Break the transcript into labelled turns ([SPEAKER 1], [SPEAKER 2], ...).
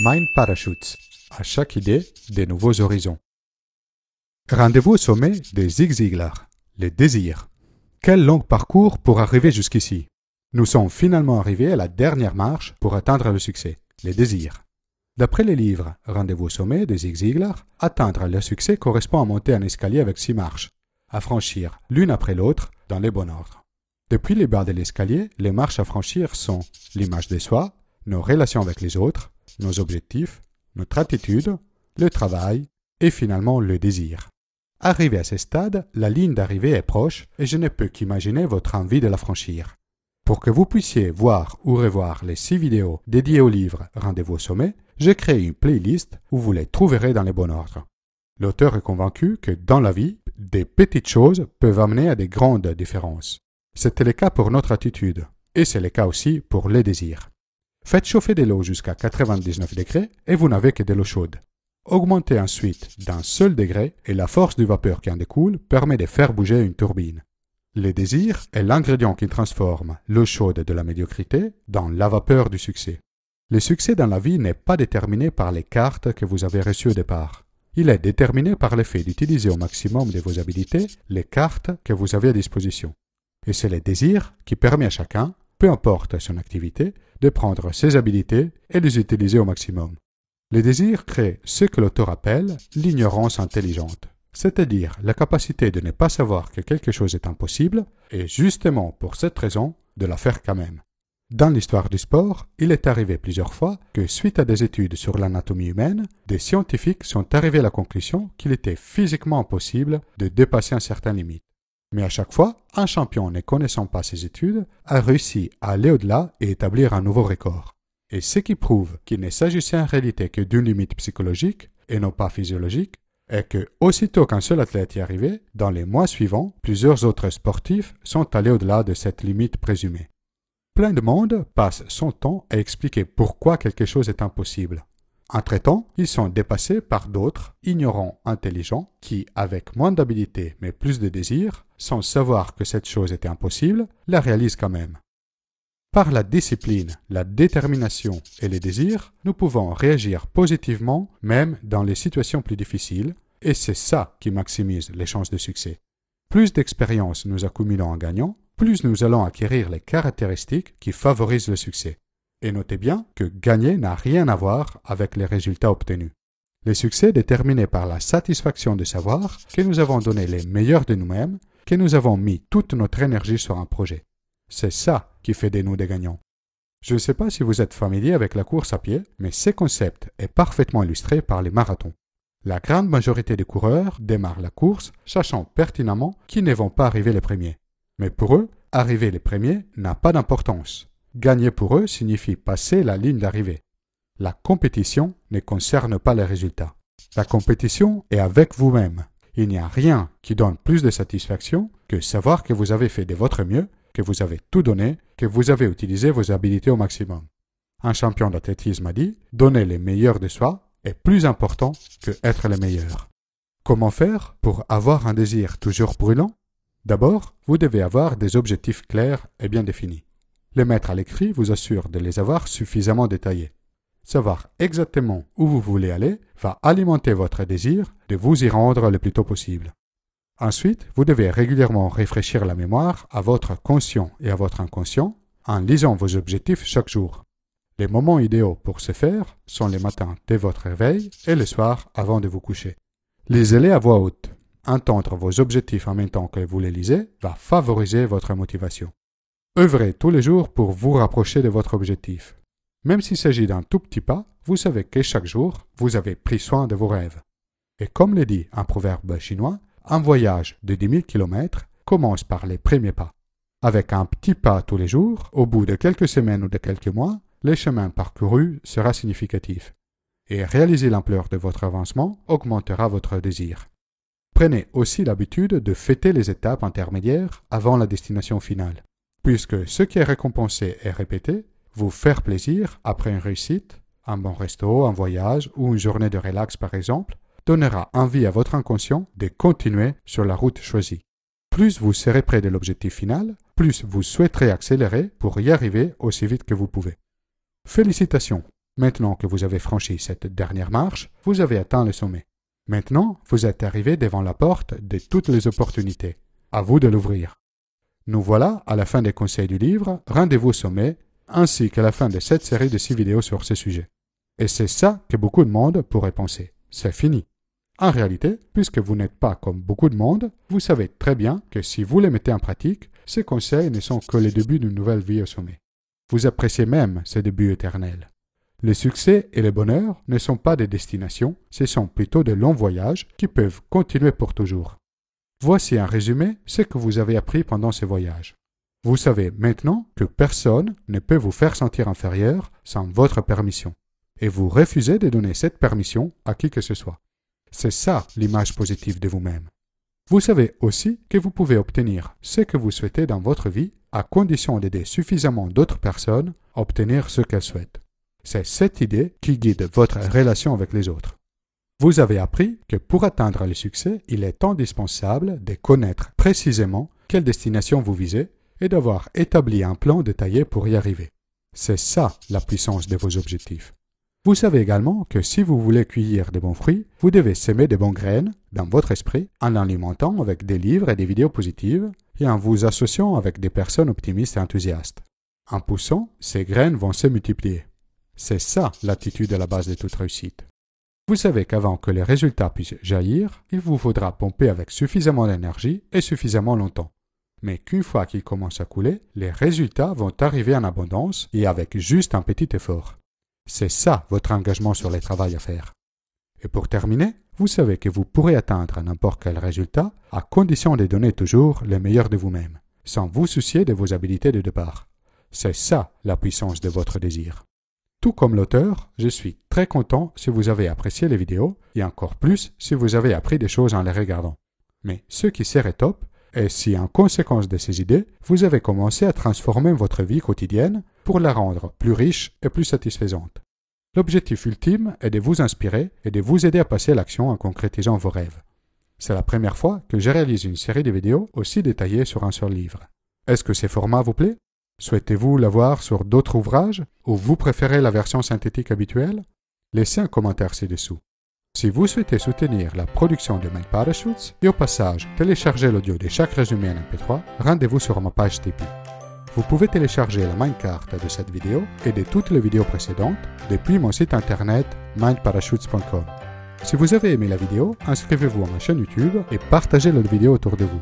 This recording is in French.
[SPEAKER 1] Mind Parachutes. À chaque idée, des nouveaux horizons. Rendez-vous au sommet des Zig Ziglar, les désirs. Quel long parcours pour arriver jusqu'ici. Nous sommes finalement arrivés à la dernière marche pour atteindre le succès, les désirs. D'après les livres Rendez-vous au sommet des Zig Ziglar, atteindre le succès correspond à monter un escalier avec six marches, à franchir l'une après l'autre dans les bons ordres. Depuis les bas de l'escalier, les marches à franchir sont l'image de soi, nos relations avec les autres, nos objectifs, notre attitude, le travail et finalement le désir. Arrivé à ce stade, la ligne d'arrivée est proche et je ne peux qu'imaginer votre envie de la franchir. Pour que vous puissiez voir ou revoir les six vidéos dédiées au livre Rendez-vous au sommet, j'ai créé une playlist où vous les trouverez dans les bons ordres. L'auteur est convaincu que dans la vie, des petites choses peuvent amener à des grandes différences. C'était le cas pour notre attitude, et c'est le cas aussi pour les désirs. Faites chauffer de l'eau jusqu'à 99 degrés et vous n'avez que de l'eau chaude. Augmentez ensuite d'un seul degré et la force du vapeur qui en découle permet de faire bouger une turbine. Le désir est l'ingrédient qui transforme l'eau chaude de la médiocrité dans la vapeur du succès. Le succès dans la vie n'est pas déterminé par les cartes que vous avez reçues au départ. Il est déterminé par le fait d'utiliser au maximum de vos habilités les cartes que vous avez à disposition. Et c'est le désir qui permet à chacun, peu importe son activité, de prendre ses habilités et les utiliser au maximum. Le désir crée ce que l'auteur appelle l'ignorance intelligente, c'est-à-dire la capacité de ne pas savoir que quelque chose est impossible et justement pour cette raison de la faire quand même. Dans l'histoire du sport, il est arrivé plusieurs fois que suite à des études sur l'anatomie humaine, des scientifiques sont arrivés à la conclusion qu'il était physiquement impossible de dépasser un certain limite. Mais à chaque fois, un champion ne connaissant pas ses études a réussi à aller au-delà et établir un nouveau record. Et ce qui prouve qu'il ne s'agissait en réalité que d'une limite psychologique et non pas physiologique, est que aussitôt qu'un seul athlète y arrivait, dans les mois suivants, plusieurs autres sportifs sont allés au-delà de cette limite présumée. Plein de monde passe son temps à expliquer pourquoi quelque chose est impossible. Entre-temps, ils sont dépassés par d'autres, ignorants, intelligents, qui, avec moins d'habilité mais plus de désir, sans savoir que cette chose était impossible, la réalisent quand même. Par la discipline, la détermination et les désirs, nous pouvons réagir positivement même dans les situations plus difficiles, et c'est ça qui maximise les chances de succès. Plus d'expérience nous accumulons en gagnant, plus nous allons acquérir les caractéristiques qui favorisent le succès. Et notez bien que gagner n'a rien à voir avec les résultats obtenus. Le succès est déterminé par la satisfaction de savoir que nous avons donné les meilleurs de nous-mêmes, que nous avons mis toute notre énergie sur un projet. C'est ça qui fait de nous des gagnants. Je ne sais pas si vous êtes familier avec la course à pied, mais ce concept est parfaitement illustré par les marathons. La grande majorité des coureurs démarrent la course sachant pertinemment qu'ils ne vont pas arriver les premiers. Mais pour eux, arriver les premiers n'a pas d'importance. Gagner pour eux signifie passer la ligne d'arrivée. La compétition ne concerne pas les résultats. La compétition est avec vous-même. Il n'y a rien qui donne plus de satisfaction que savoir que vous avez fait de votre mieux, que vous avez tout donné, que vous avez utilisé vos habilités au maximum. Un champion d'athlétisme a dit Donner les meilleurs de soi est plus important que être le meilleur. Comment faire pour avoir un désir toujours brûlant? D'abord, vous devez avoir des objectifs clairs et bien définis. Les mettre à l'écrit vous assure de les avoir suffisamment détaillés. Savoir exactement où vous voulez aller va alimenter votre désir de vous y rendre le plus tôt possible. Ensuite, vous devez régulièrement réfléchir la mémoire à votre conscient et à votre inconscient en lisant vos objectifs chaque jour. Les moments idéaux pour ce faire sont les matins dès votre réveil et le soir avant de vous coucher. Lisez-les à voix haute. Entendre vos objectifs en même temps que vous les lisez va favoriser votre motivation. Œuvrez tous les jours pour vous rapprocher de votre objectif. Même s'il s'agit d'un tout petit pas, vous savez que chaque jour, vous avez pris soin de vos rêves. Et comme le dit un proverbe chinois, un voyage de 10 000 km commence par les premiers pas. Avec un petit pas tous les jours, au bout de quelques semaines ou de quelques mois, le chemin parcouru sera significatif. Et réaliser l'ampleur de votre avancement augmentera votre désir. Prenez aussi l'habitude de fêter les étapes intermédiaires avant la destination finale puisque ce qui est récompensé est répété, vous faire plaisir après une réussite, un bon resto, un voyage ou une journée de relax par exemple, donnera envie à votre inconscient de continuer sur la route choisie. Plus vous serez près de l'objectif final, plus vous souhaiterez accélérer pour y arriver aussi vite que vous pouvez. Félicitations Maintenant que vous avez franchi cette dernière marche, vous avez atteint le sommet. Maintenant, vous êtes arrivé devant la porte de toutes les opportunités. À vous de l'ouvrir. Nous voilà à la fin des conseils du livre Rendez-vous sommet, ainsi qu'à la fin de cette série de six vidéos sur ce sujet. Et c'est ça que beaucoup de monde pourrait penser. C'est fini. En réalité, puisque vous n'êtes pas comme beaucoup de monde, vous savez très bien que si vous les mettez en pratique, ces conseils ne sont que le début d'une nouvelle vie au sommet. Vous appréciez même ces débuts éternels. Le succès et le bonheur ne sont pas des destinations, ce sont plutôt de longs voyages qui peuvent continuer pour toujours. Voici un résumé ce que vous avez appris pendant ces voyages. Vous savez maintenant que personne ne peut vous faire sentir inférieur sans votre permission, et vous refusez de donner cette permission à qui que ce soit. C'est ça l'image positive de vous-même. Vous savez aussi que vous pouvez obtenir ce que vous souhaitez dans votre vie à condition d'aider suffisamment d'autres personnes à obtenir ce qu'elles souhaitent. C'est cette idée qui guide votre relation avec les autres. Vous avez appris que pour atteindre le succès, il est indispensable de connaître précisément quelle destination vous visez et d'avoir établi un plan détaillé pour y arriver. C'est ça la puissance de vos objectifs. Vous savez également que si vous voulez cueillir des bons fruits, vous devez semer des bonnes graines dans votre esprit en l'alimentant avec des livres et des vidéos positives et en vous associant avec des personnes optimistes et enthousiastes. En poussant, ces graines vont se multiplier. C'est ça l'attitude à la base de toute réussite. Vous savez qu'avant que les résultats puissent jaillir, il vous faudra pomper avec suffisamment d'énergie et suffisamment longtemps. Mais qu'une fois qu'ils commencent à couler, les résultats vont arriver en abondance et avec juste un petit effort. C'est ça votre engagement sur les travail à faire. Et pour terminer, vous savez que vous pourrez atteindre n'importe quel résultat à condition de donner toujours le meilleur de vous-même, sans vous soucier de vos habiletés de départ. C'est ça la puissance de votre désir. Tout comme l'auteur, je suis très content si vous avez apprécié les vidéos et encore plus si vous avez appris des choses en les regardant. Mais ce qui serait top est si en conséquence de ces idées, vous avez commencé à transformer votre vie quotidienne pour la rendre plus riche et plus satisfaisante. L'objectif ultime est de vous inspirer et de vous aider à passer à l'action en concrétisant vos rêves. C'est la première fois que je réalise une série de vidéos aussi détaillées sur un seul livre. Est-ce que ces formats vous plaît Souhaitez-vous l'avoir sur d'autres ouvrages ou vous préférez la version synthétique habituelle? Laissez un commentaire ci-dessous. Si vous souhaitez soutenir la production de Mind Parachutes et au passage télécharger l'audio de chaque résumé en MP3, rendez-vous sur ma page Tipeee. Vous pouvez télécharger la Mindcard de cette vidéo et de toutes les vidéos précédentes depuis mon site internet mindparachutes.com. Si vous avez aimé la vidéo, inscrivez-vous à ma chaîne YouTube et partagez la vidéo autour de vous.